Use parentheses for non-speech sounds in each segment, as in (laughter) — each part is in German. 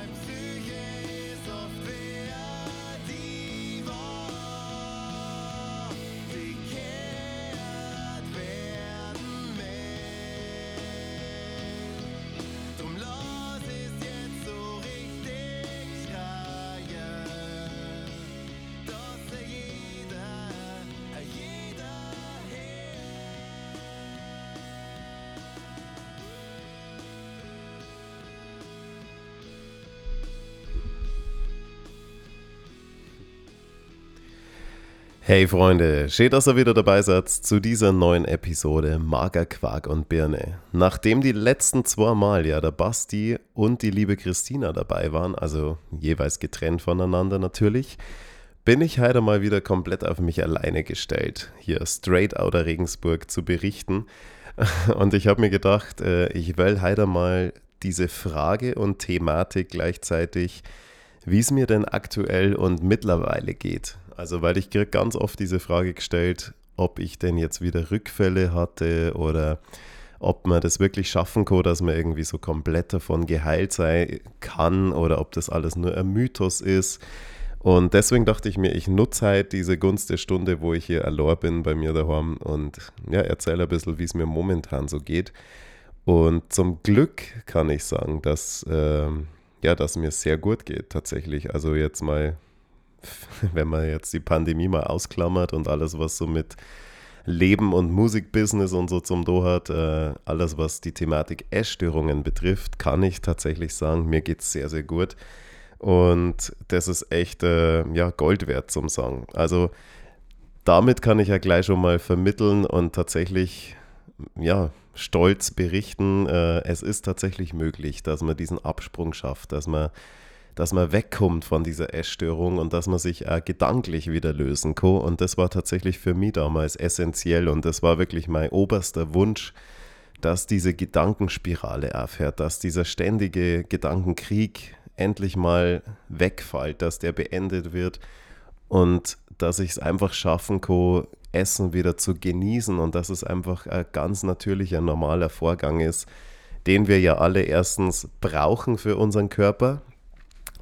time soon. Hey Freunde, schön, dass ihr wieder dabei seid zu dieser neuen Episode Mager Quark und Birne. Nachdem die letzten zwei Mal ja der Basti und die liebe Christina dabei waren, also jeweils getrennt voneinander natürlich, bin ich heute mal wieder komplett auf mich alleine gestellt, hier straight outer Regensburg zu berichten. (laughs) Und ich habe mir gedacht, äh, ich will heute mal diese Frage und Thematik gleichzeitig, wie es mir denn aktuell und mittlerweile geht, also, weil ich kriege ganz oft diese Frage gestellt, ob ich denn jetzt wieder Rückfälle hatte oder ob man das wirklich schaffen kann, dass man irgendwie so komplett davon geheilt sein kann oder ob das alles nur ein Mythos ist. Und deswegen dachte ich mir, ich nutze halt diese Gunst der Stunde, wo ich hier allein bin bei mir daheim und ja, erzähle ein bisschen, wie es mir momentan so geht. Und zum Glück kann ich sagen, dass, äh, ja, dass mir sehr gut geht tatsächlich. Also jetzt mal (laughs) wenn man jetzt die Pandemie mal ausklammert und alles, was so mit Leben und Musikbusiness und so zum Do hat, äh, alles, was die Thematik Essstörungen betrifft, kann ich tatsächlich sagen, mir geht es sehr, sehr gut. Und das ist echt äh, ja, Gold wert zum Sagen. Also damit kann ich ja gleich schon mal vermitteln und tatsächlich ja, stolz berichten, äh, es ist tatsächlich möglich, dass man diesen Absprung schafft, dass man dass man wegkommt von dieser Essstörung und dass man sich auch gedanklich wieder lösen kann. Und das war tatsächlich für mich damals essentiell und das war wirklich mein oberster Wunsch, dass diese Gedankenspirale aufhört, dass dieser ständige Gedankenkrieg endlich mal wegfällt, dass der beendet wird und dass ich es einfach schaffen kann, Essen wieder zu genießen und dass es einfach ein ganz natürlicher, normaler Vorgang ist, den wir ja alle erstens brauchen für unseren Körper,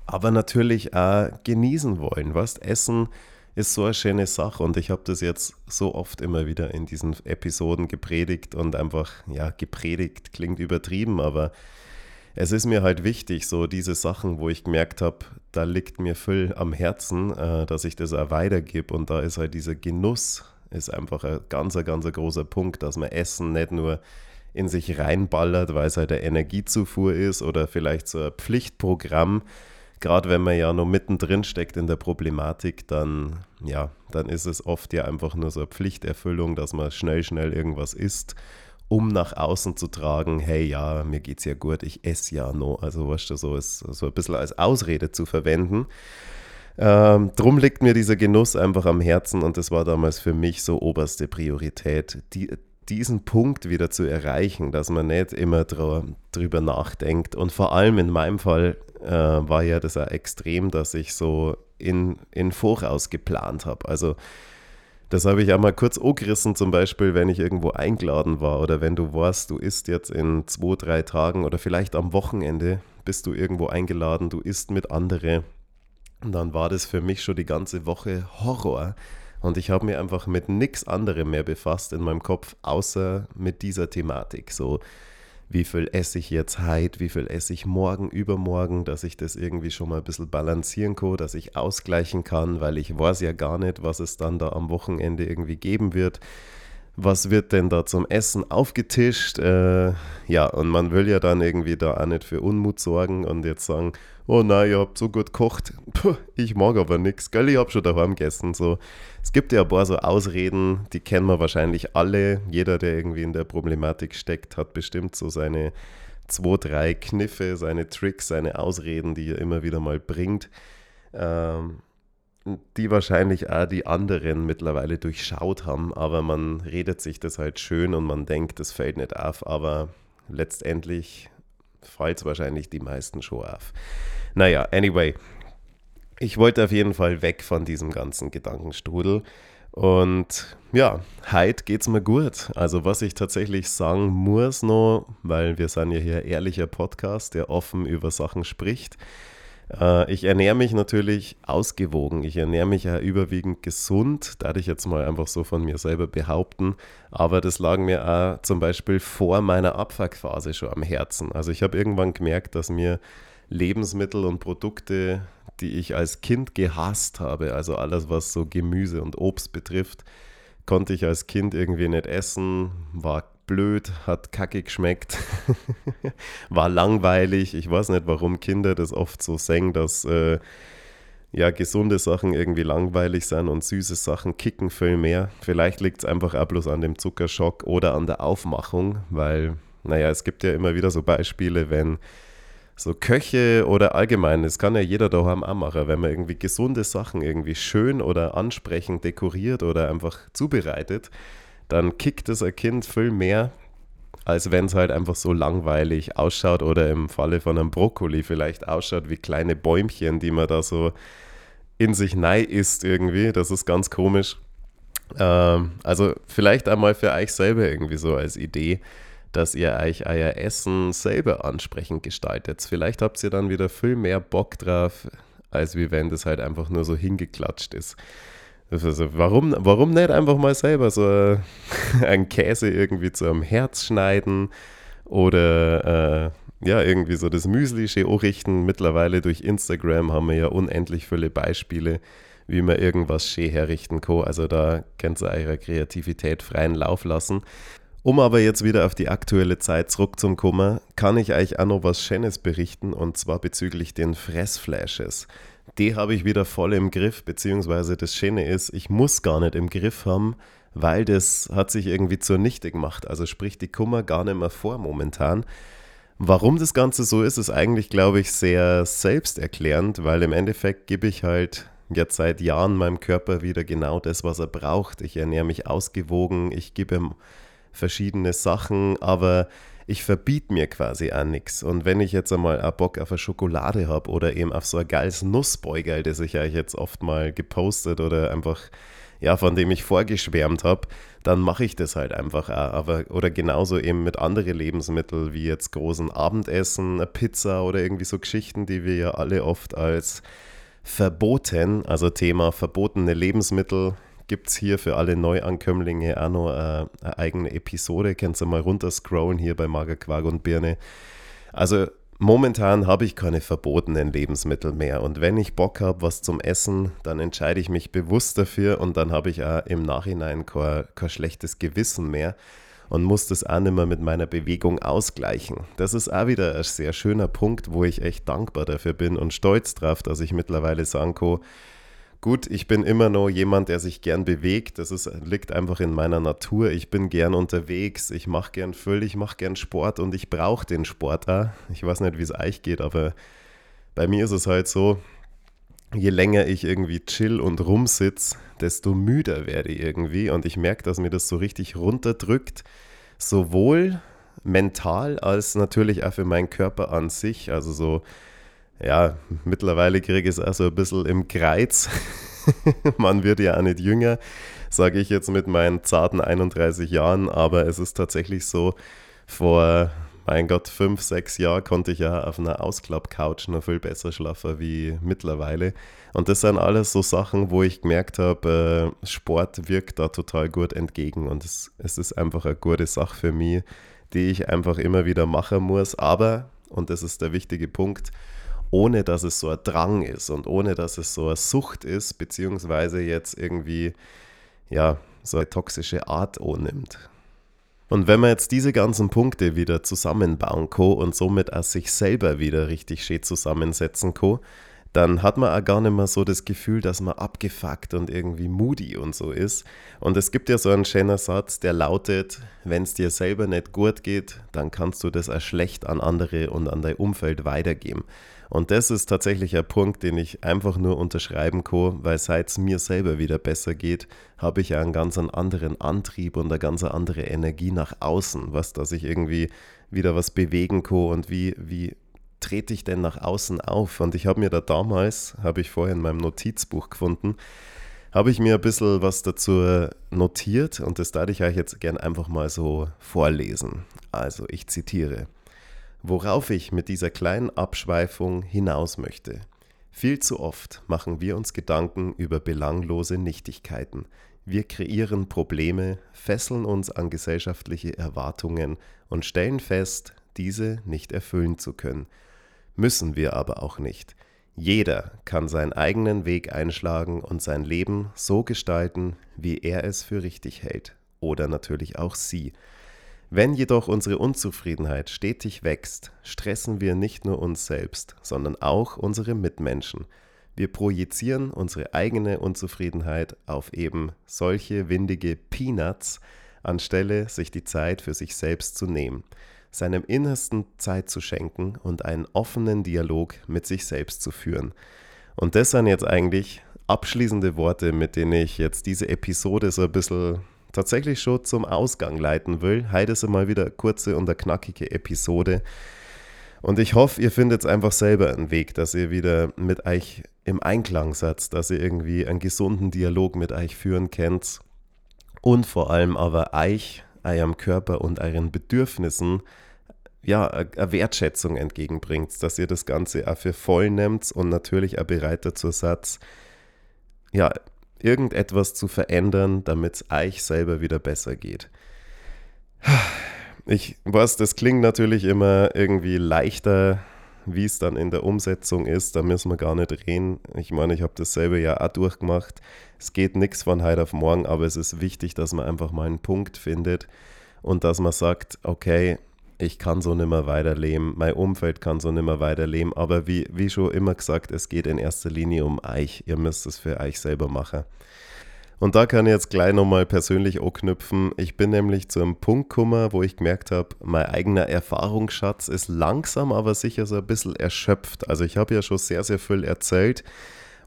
aber natürlich auch genießen wollen. Was Essen ist so eine schöne Sache und ich habe das jetzt so oft immer wieder in diesen Episoden gepredigt und einfach, ja, gepredigt klingt übertrieben, aber es ist mir halt wichtig, so diese Sachen, wo ich gemerkt habe, da liegt mir viel am Herzen, äh, dass ich das auch weitergebe und da ist halt dieser Genuss, ist einfach ein ganz, ganz großer Punkt, dass man Essen nicht nur in sich reinballert, weil es halt eine Energiezufuhr ist oder vielleicht so ein Pflichtprogramm, gerade wenn man ja noch mittendrin steckt in der Problematik, dann, ja, dann ist es oft ja einfach nur so eine Pflichterfüllung, dass man schnell, schnell irgendwas isst, um nach außen zu tragen, hey, ja, mir geht's ja gut, ich esse ja noch. Also, weißt du, so ist so ein bisschen als Ausrede zu verwenden. Ähm, drum liegt mir dieser Genuss einfach am Herzen und das war damals für mich so oberste Priorität, die, diesen Punkt wieder zu erreichen, dass man nicht immer drüber nachdenkt. Und vor allem in meinem Fall äh, war ja das auch extrem, dass ich so in, in Voraus geplant habe. Also das habe ich auch mal kurz angerissen, zum Beispiel, wenn ich irgendwo eingeladen war oder wenn du warst, du isst jetzt in zwei, drei Tagen oder vielleicht am Wochenende bist du irgendwo eingeladen, du isst mit anderen. Und dann war das für mich schon die ganze Woche Horror. Und ich habe mich einfach mit nichts anderem mehr befasst in meinem Kopf, außer mit dieser Thematik. So, wie viel esse ich jetzt heute, wie viel esse ich morgen, übermorgen, dass ich das irgendwie schon mal ein bisschen balancieren kann, dass ich ausgleichen kann, weil ich weiß ja gar nicht, was es dann da am Wochenende irgendwie geben wird. Was wird denn da zum Essen aufgetischt? Äh, ja, und man will ja dann irgendwie da auch nicht für Unmut sorgen und jetzt sagen, oh nein, ihr habt so gut gekocht, Puh, ich mag aber nichts, gell, ich hab schon daheim gegessen. So. Es gibt ja ein paar so Ausreden, die kennen wir wahrscheinlich alle. Jeder, der irgendwie in der Problematik steckt, hat bestimmt so seine zwei, drei Kniffe, seine Tricks, seine Ausreden, die er immer wieder mal bringt. Ähm, die wahrscheinlich auch die anderen mittlerweile durchschaut haben, aber man redet sich das halt schön und man denkt, das fällt nicht auf, aber letztendlich fällt wahrscheinlich die meisten schon auf. Naja, anyway, ich wollte auf jeden Fall weg von diesem ganzen Gedankenstrudel Und ja, heute geht es mir gut. Also was ich tatsächlich sagen muss noch, weil wir sind ja hier ehrlicher Podcast, der offen über Sachen spricht. Äh, ich ernähre mich natürlich ausgewogen. Ich ernähre mich ja überwiegend gesund, darf ich jetzt mal einfach so von mir selber behaupten. Aber das lag mir auch zum Beispiel vor meiner Abfuckphase schon am Herzen. Also ich habe irgendwann gemerkt, dass mir Lebensmittel und Produkte, die ich als Kind gehasst habe, also alles, was so Gemüse und Obst betrifft, konnte ich als Kind irgendwie nicht essen, war blöd, hat kacke geschmeckt, (laughs) war langweilig. Ich weiß nicht, warum Kinder das oft so singen, dass äh, ja, gesunde Sachen irgendwie langweilig sind und süße Sachen kicken viel mehr. Vielleicht liegt es einfach auch bloß an dem Zuckerschock oder an der Aufmachung, weil, naja, es gibt ja immer wieder so Beispiele, wenn so Köche oder allgemein, das kann ja jeder daheim auch machen, wenn man irgendwie gesunde Sachen irgendwie schön oder ansprechend dekoriert oder einfach zubereitet, dann kickt es ein Kind viel mehr, als wenn es halt einfach so langweilig ausschaut oder im Falle von einem Brokkoli vielleicht ausschaut wie kleine Bäumchen, die man da so in sich nei isst irgendwie. Das ist ganz komisch. Ähm, also vielleicht einmal für euch selber irgendwie so als Idee dass ihr euch euer Essen selber ansprechend gestaltet. Vielleicht habt ihr dann wieder viel mehr Bock drauf, als wie wenn das halt einfach nur so hingeklatscht ist. Also warum, warum nicht einfach mal selber so (laughs) einen Käse irgendwie zu einem Herz schneiden oder äh, ja, irgendwie so das Müsli schön richten. Mittlerweile durch Instagram haben wir ja unendlich viele Beispiele, wie man irgendwas schön herrichten kann. Also da könnt ihr eure Kreativität freien Lauf lassen. Um aber jetzt wieder auf die aktuelle Zeit zurückzukommen, kann ich euch auch noch was Schönes berichten und zwar bezüglich den Fressflashes. Die habe ich wieder voll im Griff, beziehungsweise das Schöne ist, ich muss gar nicht im Griff haben, weil das hat sich irgendwie zunichte gemacht. Also sprich die Kummer gar nicht mehr vor momentan. Warum das Ganze so ist, ist eigentlich, glaube ich, sehr selbsterklärend, weil im Endeffekt gebe ich halt jetzt seit Jahren meinem Körper wieder genau das, was er braucht. Ich ernähre mich ausgewogen, ich gebe ihm verschiedene Sachen, aber ich verbiete mir quasi auch nichts. Und wenn ich jetzt einmal auch Bock auf eine Schokolade habe oder eben auf so ein geiles Nussbeugerl, das ich euch jetzt oft mal gepostet oder einfach, ja, von dem ich vorgeschwärmt habe, dann mache ich das halt einfach auch. Aber, oder genauso eben mit anderen Lebensmitteln wie jetzt großen Abendessen, eine Pizza oder irgendwie so Geschichten, die wir ja alle oft als verboten, also Thema verbotene Lebensmittel gibt es hier für alle Neuankömmlinge auch noch äh, eine eigene Episode. Kannst du mal runterscrollen hier bei Magerquark und Birne. Also momentan habe ich keine verbotenen Lebensmittel mehr. Und wenn ich Bock habe, was zum Essen, dann entscheide ich mich bewusst dafür und dann habe ich auch im Nachhinein kein, kein schlechtes Gewissen mehr und muss das auch nicht mehr mit meiner Bewegung ausgleichen. Das ist auch wieder ein sehr schöner Punkt, wo ich echt dankbar dafür bin und stolz drauf, dass ich mittlerweile sagen kann, Gut, ich bin immer noch jemand, der sich gern bewegt. Das ist, liegt einfach in meiner Natur. Ich bin gern unterwegs. Ich mache gern Füll, ich mache gern Sport und ich brauche den Sport auch. Ich weiß nicht, wie es euch geht, aber bei mir ist es halt so, je länger ich irgendwie chill und rumsitz, desto müder werde ich irgendwie. Und ich merke, dass mir das so richtig runterdrückt. Sowohl mental als natürlich auch für meinen Körper an sich. Also so ja, mittlerweile kriege ich es auch so ein bisschen im Kreuz. (laughs) Man wird ja auch nicht jünger, sage ich jetzt mit meinen zarten 31 Jahren, aber es ist tatsächlich so, vor, mein Gott, fünf, sechs Jahren konnte ich ja auf einer Ausklapp-Couch noch viel besser schlafen wie mittlerweile. Und das sind alles so Sachen, wo ich gemerkt habe, äh, Sport wirkt da total gut entgegen und es, es ist einfach eine gute Sache für mich, die ich einfach immer wieder machen muss. Aber, und das ist der wichtige Punkt, ohne dass es so ein Drang ist und ohne dass es so eine Sucht ist, beziehungsweise jetzt irgendwie, ja, so eine toxische Art annimmt. Und wenn man jetzt diese ganzen Punkte wieder zusammenbauen kann und somit auch sich selber wieder richtig schön zusammensetzen kann, dann hat man auch gar nicht mehr so das Gefühl, dass man abgefuckt und irgendwie moody und so ist. Und es gibt ja so einen schönen Satz, der lautet, wenn es dir selber nicht gut geht, dann kannst du das auch schlecht an andere und an dein Umfeld weitergeben. Und das ist tatsächlich ein Punkt, den ich einfach nur unterschreiben kann, weil seit es mir selber wieder besser geht, habe ich einen ganz anderen Antrieb und eine ganz andere Energie nach außen, was dass ich irgendwie wieder was bewegen kann und wie, wie trete ich denn nach außen auf? Und ich habe mir da damals, habe ich vorher in meinem Notizbuch gefunden, habe ich mir ein bisschen was dazu notiert und das darf ich euch jetzt gern einfach mal so vorlesen. Also ich zitiere. Worauf ich mit dieser kleinen Abschweifung hinaus möchte. Viel zu oft machen wir uns Gedanken über belanglose Nichtigkeiten. Wir kreieren Probleme, fesseln uns an gesellschaftliche Erwartungen und stellen fest, diese nicht erfüllen zu können. Müssen wir aber auch nicht. Jeder kann seinen eigenen Weg einschlagen und sein Leben so gestalten, wie er es für richtig hält. Oder natürlich auch sie. Wenn jedoch unsere Unzufriedenheit stetig wächst, stressen wir nicht nur uns selbst, sondern auch unsere Mitmenschen. Wir projizieren unsere eigene Unzufriedenheit auf eben solche windige Peanuts, anstelle sich die Zeit für sich selbst zu nehmen seinem Innersten Zeit zu schenken und einen offenen Dialog mit sich selbst zu führen. Und das sind jetzt eigentlich abschließende Worte, mit denen ich jetzt diese Episode so ein bisschen tatsächlich schon zum Ausgang leiten will. Heute ist mal wieder eine kurze und eine knackige Episode. Und ich hoffe, ihr findet einfach selber einen Weg, dass ihr wieder mit euch im Einklang seid, dass ihr irgendwie einen gesunden Dialog mit euch führen könnt und vor allem aber euch eurem Körper und euren Bedürfnissen ja, eine Wertschätzung entgegenbringt, dass ihr das Ganze auch für voll nehmt und natürlich auch bereit dazu seid, ja, irgendetwas zu verändern, damit es euch selber wieder besser geht. Ich weiß, das klingt natürlich immer irgendwie leichter, wie es dann in der Umsetzung ist. Da müssen wir gar nicht reden. Ich meine, ich habe dasselbe ja auch durchgemacht. Es geht nichts von heute auf morgen, aber es ist wichtig, dass man einfach mal einen Punkt findet und dass man sagt, okay, ich kann so nicht mehr weiterleben, mein Umfeld kann so nicht mehr weiterleben, aber wie, wie schon immer gesagt, es geht in erster Linie um euch. Ihr müsst es für euch selber machen. Und da kann ich jetzt gleich nochmal persönlich anknüpfen. Ich bin nämlich zu einem Punkt gekommen, wo ich gemerkt habe, mein eigener Erfahrungsschatz ist langsam, aber sicher so ein bisschen erschöpft. Also ich habe ja schon sehr, sehr viel erzählt.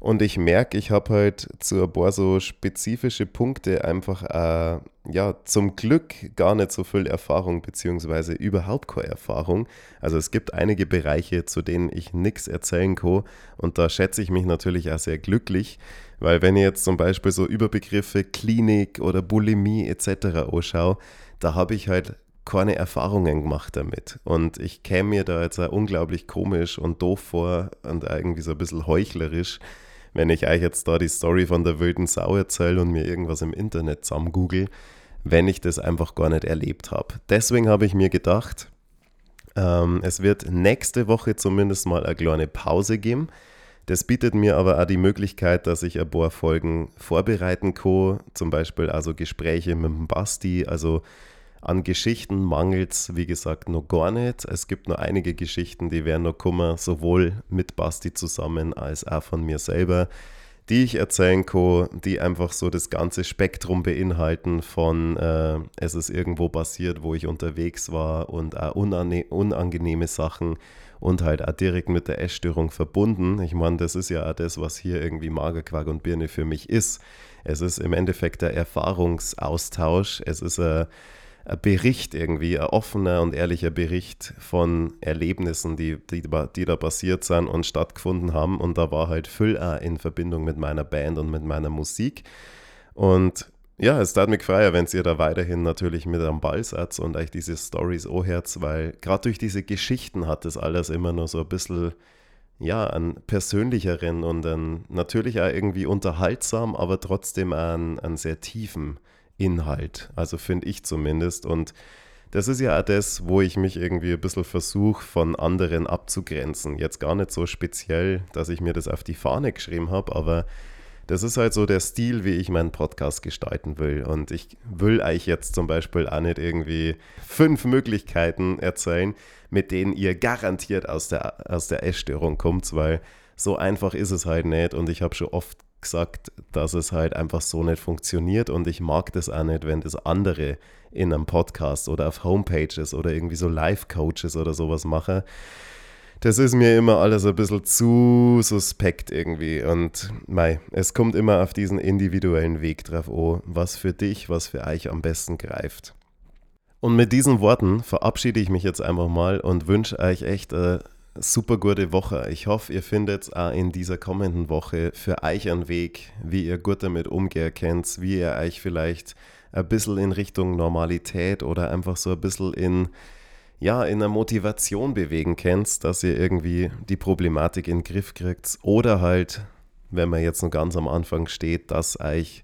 Und ich merke, ich habe halt zu ein paar so spezifische Punkte einfach, äh, ja, zum Glück gar nicht so viel Erfahrung, beziehungsweise überhaupt keine Erfahrung. Also es gibt einige Bereiche, zu denen ich nichts erzählen kann. Und da schätze ich mich natürlich auch sehr glücklich, weil wenn ich jetzt zum Beispiel so Überbegriffe Klinik oder Bulimie etc. anschaue, da habe ich halt keine Erfahrungen gemacht damit. Und ich käme mir da jetzt auch unglaublich komisch und doof vor und irgendwie so ein bisschen heuchlerisch, wenn ich euch jetzt da die Story von der wilden Sau erzähle und mir irgendwas im Internet zusammen google, wenn ich das einfach gar nicht erlebt habe. Deswegen habe ich mir gedacht, ähm, es wird nächste Woche zumindest mal eine kleine Pause geben. Das bietet mir aber auch die Möglichkeit, dass ich ein paar Folgen vorbereiten kann, zum Beispiel also Gespräche mit dem Basti, also an Geschichten mangelt es, wie gesagt, noch gar nicht. Es gibt noch einige Geschichten, die werden noch kommen, sowohl mit Basti zusammen als auch von mir selber, die ich erzählen kann, die einfach so das ganze Spektrum beinhalten von äh, es ist irgendwo passiert, wo ich unterwegs war und auch unangenehme Sachen und halt auch direkt mit der Essstörung verbunden. Ich meine, das ist ja auch das, was hier irgendwie Magerquark und Birne für mich ist. Es ist im Endeffekt der Erfahrungsaustausch. Es ist ein ein Bericht irgendwie, ein offener und ehrlicher Bericht von Erlebnissen, die, die, die da passiert sind und stattgefunden haben. Und da war halt auch in Verbindung mit meiner Band und mit meiner Musik. Und ja, es tat mich freier, wenn ihr da weiterhin natürlich mit am Ball seid und euch diese Stories herz, weil gerade durch diese Geschichten hat das alles immer nur so ein bisschen, ja, einen persönlicheren und einen, natürlich auch irgendwie unterhaltsam, aber trotzdem einen, einen sehr tiefen Inhalt. Also finde ich zumindest. Und das ist ja auch das, wo ich mich irgendwie ein bisschen versuche, von anderen abzugrenzen. Jetzt gar nicht so speziell, dass ich mir das auf die Fahne geschrieben habe, aber das ist halt so der Stil, wie ich meinen Podcast gestalten will. Und ich will euch jetzt zum Beispiel auch nicht irgendwie fünf Möglichkeiten erzählen, mit denen ihr garantiert aus der, aus der Essstörung kommt, weil so einfach ist es halt nicht. Und ich habe schon oft gesagt, dass es halt einfach so nicht funktioniert und ich mag das auch nicht, wenn das andere in einem Podcast oder auf Homepages oder irgendwie so Live-Coaches oder sowas machen. Das ist mir immer alles ein bisschen zu suspekt irgendwie und mei, es kommt immer auf diesen individuellen Weg drauf an, was für dich, was für euch am besten greift. Und mit diesen Worten verabschiede ich mich jetzt einfach mal und wünsche euch echt eine super gute Woche. Ich hoffe, ihr findet auch in dieser kommenden Woche für euch einen Weg, wie ihr gut damit umgehen könnt, wie ihr euch vielleicht ein bisschen in Richtung Normalität oder einfach so ein bisschen in, ja, in einer Motivation bewegen könnt, dass ihr irgendwie die Problematik in den Griff kriegt oder halt, wenn man jetzt noch ganz am Anfang steht, dass euch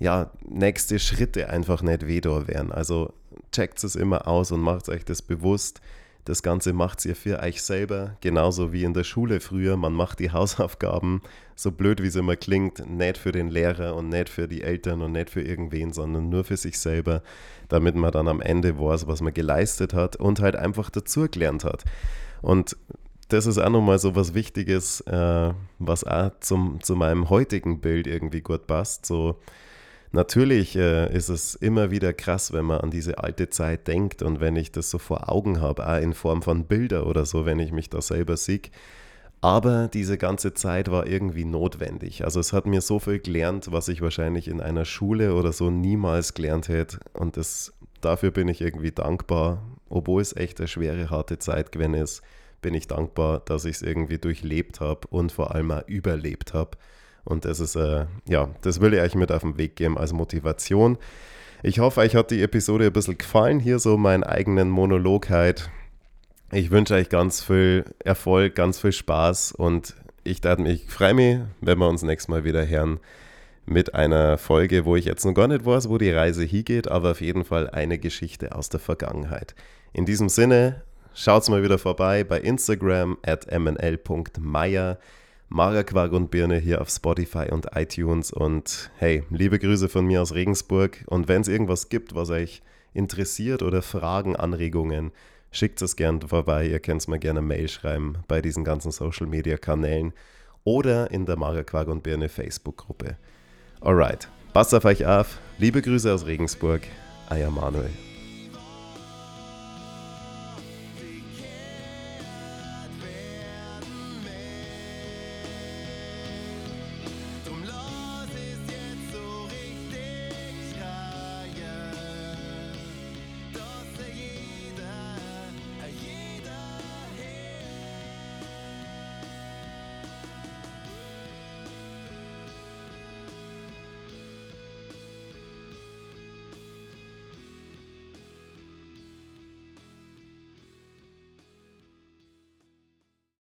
ja, nächste Schritte einfach nicht weder wären. Also checkt es immer aus und macht euch das bewusst. Das Ganze macht ihr für euch selber, genauso wie in der Schule früher. Man macht die (laughs) Hausaufgaben, so blöd wie es immer klingt, nicht für den Lehrer und nicht für die Eltern und nicht für irgendwen, sondern nur für sich selber, damit man dann am Ende weiß, was man geleistet hat und halt einfach dazugelernt hat. Und das ist auch nochmal so was Wichtiges, äh, was auch zum, zu meinem heutigen Bild irgendwie gut passt. So, Natürlich äh, ist es immer wieder krass, wenn man an diese alte Zeit denkt und wenn ich das so vor Augen habe, auch in Form von Bilder oder so, wenn ich mich da selber sehe. Aber diese ganze Zeit war irgendwie notwendig. Also es hat mir so viel gelernt, was ich wahrscheinlich in einer Schule oder so niemals gelernt hätte. Und das, dafür bin ich irgendwie dankbar. Obwohl es echt eine schwere, harte Zeit gewesen ist, bin ich dankbar, dass ich es irgendwie durchlebt habe und vor allem auch überlebt habe. Und das ist, äh, ja, das will ich euch mit auf den Weg geben als Motivation. Ich hoffe, euch hat die Episode ein bisschen gefallen. Hier so meinen eigenen Monolog halt. Ich wünsche euch ganz viel Erfolg, ganz viel Spaß und ich, ich freue mich, wenn wir uns nächstes Mal wieder hören mit einer Folge, wo ich jetzt noch gar nicht weiß, wo die Reise hingeht, aber auf jeden Fall eine Geschichte aus der Vergangenheit. In diesem Sinne, schaut's mal wieder vorbei bei Instagram at mnl.meier. Magerquark und Birne hier auf Spotify und iTunes. Und hey, liebe Grüße von mir aus Regensburg. Und wenn es irgendwas gibt, was euch interessiert oder Fragen, Anregungen, schickt es gerne vorbei. Ihr könnt es mir gerne Mail schreiben bei diesen ganzen Social Media Kanälen oder in der Magerquark und Birne Facebook-Gruppe. Alright, passt auf euch auf. Liebe Grüße aus Regensburg. Euer Manuel.